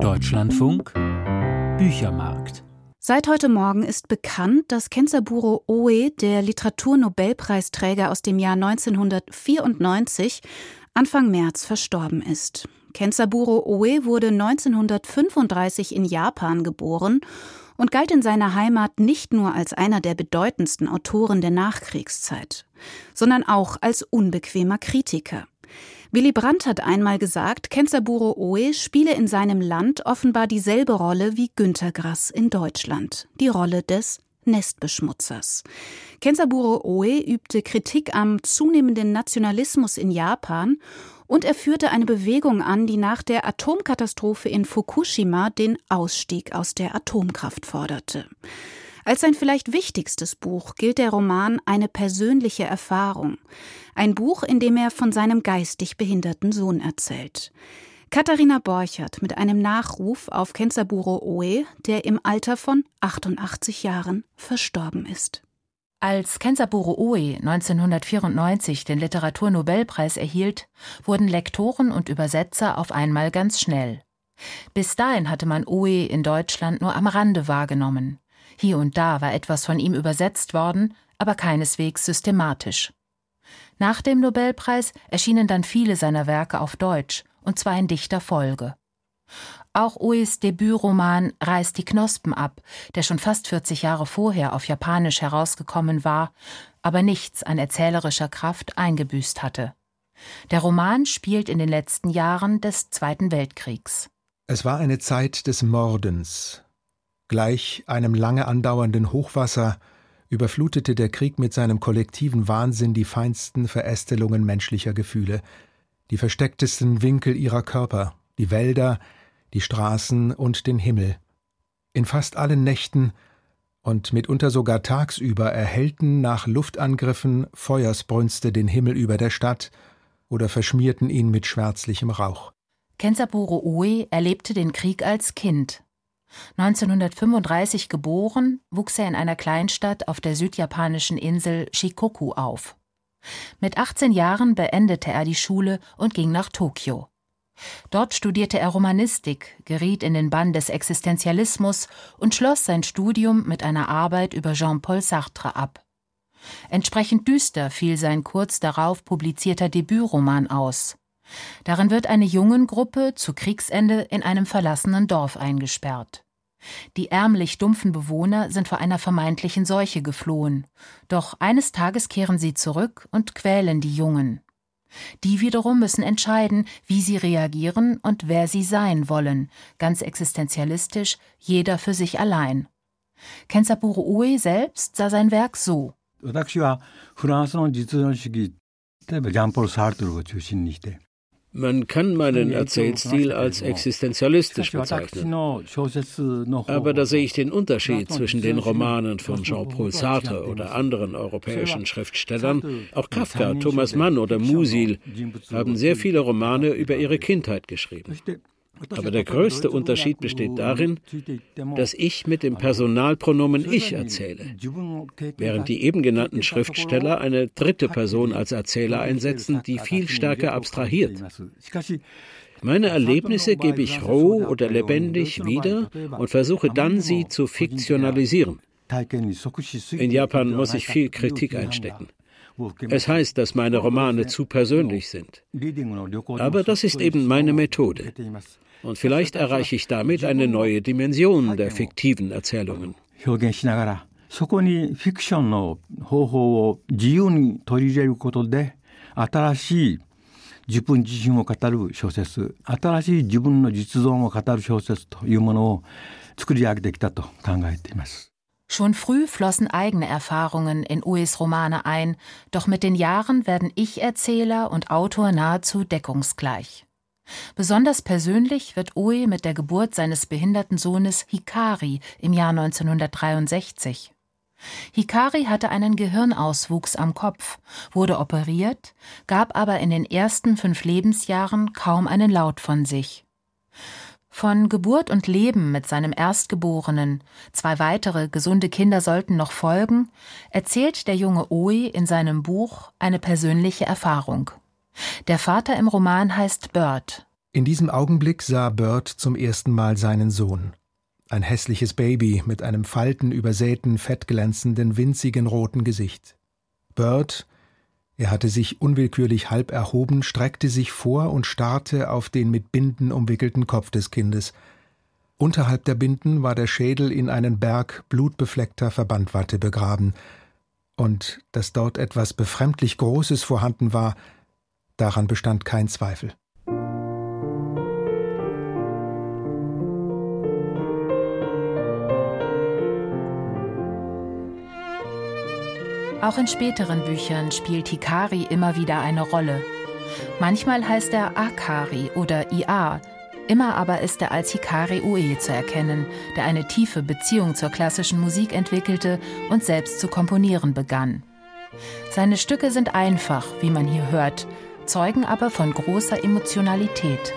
Deutschlandfunk Büchermarkt. Seit heute Morgen ist bekannt, dass Kenzaburo Oe, der Literaturnobelpreisträger aus dem Jahr 1994, Anfang März verstorben ist. Kenzaburo Oe wurde 1935 in Japan geboren und galt in seiner Heimat nicht nur als einer der bedeutendsten Autoren der Nachkriegszeit, sondern auch als unbequemer Kritiker. Willy Brandt hat einmal gesagt, Kenzaburo Oe spiele in seinem Land offenbar dieselbe Rolle wie Günter Grass in Deutschland, die Rolle des Nestbeschmutzers. Kenzaburo Oe übte Kritik am zunehmenden Nationalismus in Japan und er führte eine Bewegung an, die nach der Atomkatastrophe in Fukushima den Ausstieg aus der Atomkraft forderte. Als sein vielleicht wichtigstes Buch gilt der Roman Eine persönliche Erfahrung, ein Buch, in dem er von seinem geistig behinderten Sohn erzählt. Katharina Borchert mit einem Nachruf auf Kenzaburo Oe, der im Alter von 88 Jahren verstorben ist. Als Kenzaburo Oe 1994 den Literaturnobelpreis erhielt, wurden Lektoren und Übersetzer auf einmal ganz schnell. Bis dahin hatte man Oe in Deutschland nur am Rande wahrgenommen. Hier und da war etwas von ihm übersetzt worden, aber keineswegs systematisch. Nach dem Nobelpreis erschienen dann viele seiner Werke auf Deutsch, und zwar in dichter Folge. Auch Oes Debütroman Reißt die Knospen ab, der schon fast 40 Jahre vorher auf Japanisch herausgekommen war, aber nichts an erzählerischer Kraft eingebüßt hatte. Der Roman spielt in den letzten Jahren des Zweiten Weltkriegs. Es war eine Zeit des Mordens. Gleich einem lange andauernden Hochwasser überflutete der Krieg mit seinem kollektiven Wahnsinn die feinsten Verästelungen menschlicher Gefühle, die verstecktesten Winkel ihrer Körper, die Wälder, die Straßen und den Himmel. In fast allen Nächten und mitunter sogar tagsüber erhellten nach Luftangriffen Feuersbrünste den Himmel über der Stadt oder verschmierten ihn mit schwärzlichem Rauch. Kenzaburo Oe erlebte den Krieg als Kind. 1935 geboren, wuchs er in einer Kleinstadt auf der südjapanischen Insel Shikoku auf. Mit 18 Jahren beendete er die Schule und ging nach Tokio. Dort studierte er Romanistik, geriet in den Bann des Existenzialismus und schloss sein Studium mit einer Arbeit über Jean-Paul Sartre ab. Entsprechend düster fiel sein kurz darauf publizierter Debütroman aus. Darin wird eine Jungengruppe zu Kriegsende in einem verlassenen Dorf eingesperrt. Die ärmlich dumpfen Bewohner sind vor einer vermeintlichen Seuche geflohen, doch eines Tages kehren sie zurück und quälen die Jungen. Die wiederum müssen entscheiden, wie sie reagieren und wer sie sein wollen, ganz existenzialistisch, jeder für sich allein. Kensaburo Ue selbst sah sein Werk so. 私はフランスの実存主義、例えばジャンポール・サルトルを中心にして、 man kann meinen Erzählstil als existenzialistisch bezeichnen. Aber da sehe ich den Unterschied zwischen den Romanen von Jean-Paul Sartre oder anderen europäischen Schriftstellern. Auch Kafka, Thomas Mann oder Musil haben sehr viele Romane über ihre Kindheit geschrieben. Aber der größte Unterschied besteht darin, dass ich mit dem Personalpronomen ich erzähle, während die eben genannten Schriftsteller eine dritte Person als Erzähler einsetzen, die viel stärker abstrahiert. Meine Erlebnisse gebe ich roh oder lebendig wieder und versuche dann, sie zu fiktionalisieren. In Japan muss ich viel Kritik einstecken. Es heißt, dass meine Romane zu persönlich sind. Aber das ist eben meine Methode. Und vielleicht erreiche ich damit eine neue Dimension der fiktiven Erzählungen. Schon früh flossen eigene Erfahrungen in Ues Romane ein, doch mit den Jahren werden Ich-Erzähler und Autor nahezu deckungsgleich. Besonders persönlich wird Ue mit der Geburt seines behinderten Sohnes Hikari im Jahr 1963. Hikari hatte einen Gehirnauswuchs am Kopf, wurde operiert, gab aber in den ersten fünf Lebensjahren kaum einen Laut von sich. Von Geburt und Leben mit seinem Erstgeborenen, zwei weitere gesunde Kinder sollten noch folgen, erzählt der junge Oe in seinem Buch eine persönliche Erfahrung. Der Vater im Roman heißt Bird. In diesem Augenblick sah Bird zum ersten Mal seinen Sohn. Ein hässliches Baby mit einem faltenübersäten, fettglänzenden, winzigen roten Gesicht. Bird, er hatte sich unwillkürlich halb erhoben, streckte sich vor und starrte auf den mit Binden umwickelten Kopf des Kindes. Unterhalb der Binden war der Schädel in einen Berg blutbefleckter Verbandwatte begraben. Und dass dort etwas befremdlich Großes vorhanden war, daran bestand kein Zweifel. Auch in späteren Büchern spielt Hikari immer wieder eine Rolle. Manchmal heißt er Akari oder Ia, immer aber ist er als Hikari Ue zu erkennen, der eine tiefe Beziehung zur klassischen Musik entwickelte und selbst zu komponieren begann. Seine Stücke sind einfach, wie man hier hört, zeugen aber von großer Emotionalität.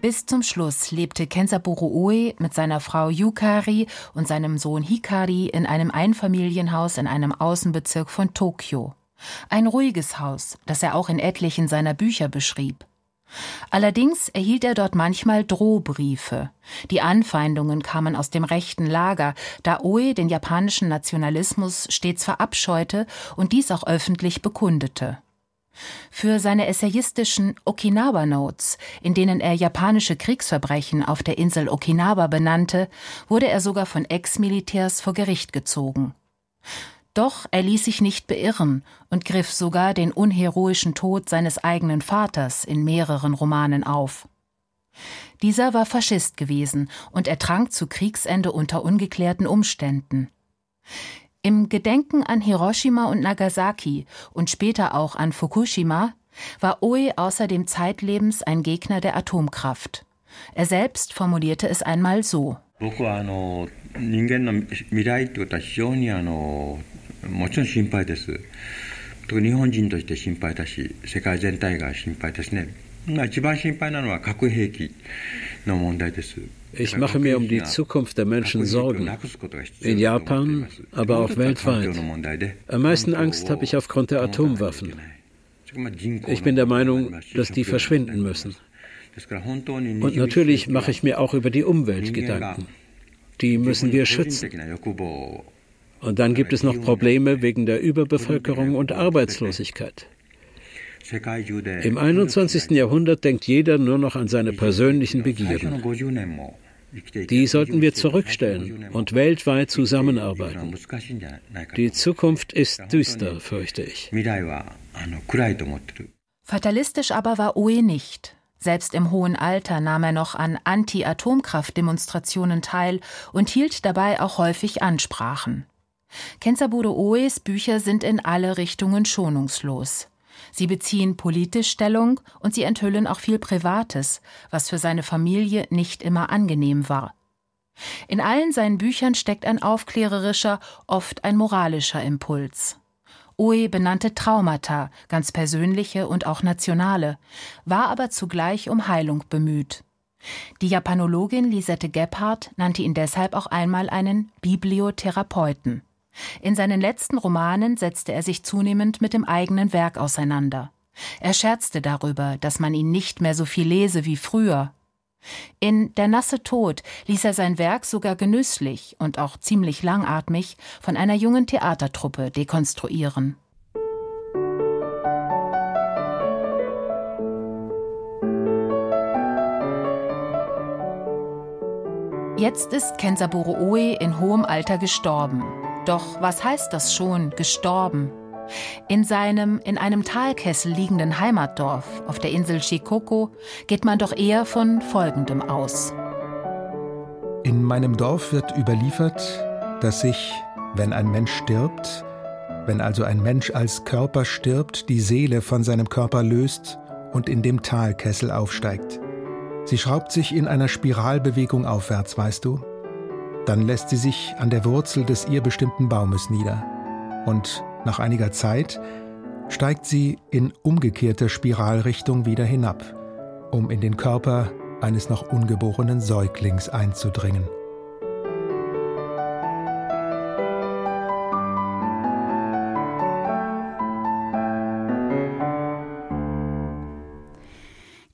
Bis zum Schluss lebte Kensaburo Oe mit seiner Frau Yukari und seinem Sohn Hikari in einem Einfamilienhaus in einem Außenbezirk von Tokio. Ein ruhiges Haus, das er auch in etlichen seiner Bücher beschrieb. Allerdings erhielt er dort manchmal Drohbriefe. Die Anfeindungen kamen aus dem rechten Lager, da Oe den japanischen Nationalismus stets verabscheute und dies auch öffentlich bekundete. Für seine essayistischen Okinawa Notes, in denen er japanische Kriegsverbrechen auf der Insel Okinawa benannte, wurde er sogar von Ex-Militärs vor Gericht gezogen. Doch er ließ sich nicht beirren und griff sogar den unheroischen Tod seines eigenen Vaters in mehreren Romanen auf. Dieser war Faschist gewesen und ertrank zu Kriegsende unter ungeklärten Umständen. Im Gedenken an Hiroshima und Nagasaki und später auch an Fukushima war Oe außerdem zeitlebens ein Gegner der Atomkraft. Er selbst formulierte es einmal so. Ich mache mir um die Zukunft der Menschen Sorgen. In Japan, aber auch weltweit. Am meisten Angst habe ich aufgrund der Atomwaffen. Ich bin der Meinung, dass die verschwinden müssen. Und natürlich mache ich mir auch über die Umwelt Gedanken. Die müssen wir schützen. Und dann gibt es noch Probleme wegen der Überbevölkerung und Arbeitslosigkeit. Im 21. Jahrhundert denkt jeder nur noch an seine persönlichen Begierden. Die sollten wir zurückstellen und weltweit zusammenarbeiten. Die Zukunft ist düster, fürchte ich. Fatalistisch aber war Oe nicht. Selbst im hohen Alter nahm er noch an Anti-Atomkraft-Demonstrationen teil und hielt dabei auch häufig Ansprachen. Kensaburo Oes Bücher sind in alle Richtungen schonungslos. Sie beziehen politisch Stellung und sie enthüllen auch viel Privates, was für seine Familie nicht immer angenehm war. In allen seinen Büchern steckt ein aufklärerischer, oft ein moralischer Impuls. Oe benannte Traumata, ganz persönliche und auch nationale, war aber zugleich um Heilung bemüht. Die Japanologin Lisette Gebhardt nannte ihn deshalb auch einmal einen Bibliotherapeuten. In seinen letzten Romanen setzte er sich zunehmend mit dem eigenen Werk auseinander. Er scherzte darüber, dass man ihn nicht mehr so viel lese wie früher. In Der nasse Tod ließ er sein Werk sogar genüsslich und auch ziemlich langatmig von einer jungen Theatertruppe dekonstruieren. Jetzt ist Kensaburo Oe in hohem Alter gestorben. Doch was heißt das schon, gestorben? In seinem in einem Talkessel liegenden Heimatdorf auf der Insel Shikoku geht man doch eher von Folgendem aus. In meinem Dorf wird überliefert, dass sich, wenn ein Mensch stirbt, wenn also ein Mensch als Körper stirbt, die Seele von seinem Körper löst und in dem Talkessel aufsteigt. Sie schraubt sich in einer Spiralbewegung aufwärts, weißt du? Dann lässt sie sich an der Wurzel des ihr bestimmten Baumes nieder. Und nach einiger Zeit steigt sie in umgekehrter Spiralrichtung wieder hinab, um in den Körper eines noch ungeborenen Säuglings einzudringen.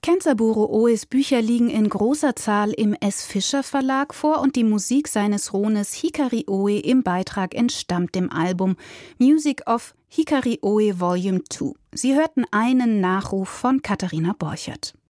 Kenzaburo Oes Bücher liegen in großer Zahl im S. Fischer Verlag vor und die Musik seines Sohnes Hikari Oe im Beitrag entstammt dem Album Music of Hikari Oe Volume 2. Sie hörten einen Nachruf von Katharina Borchert.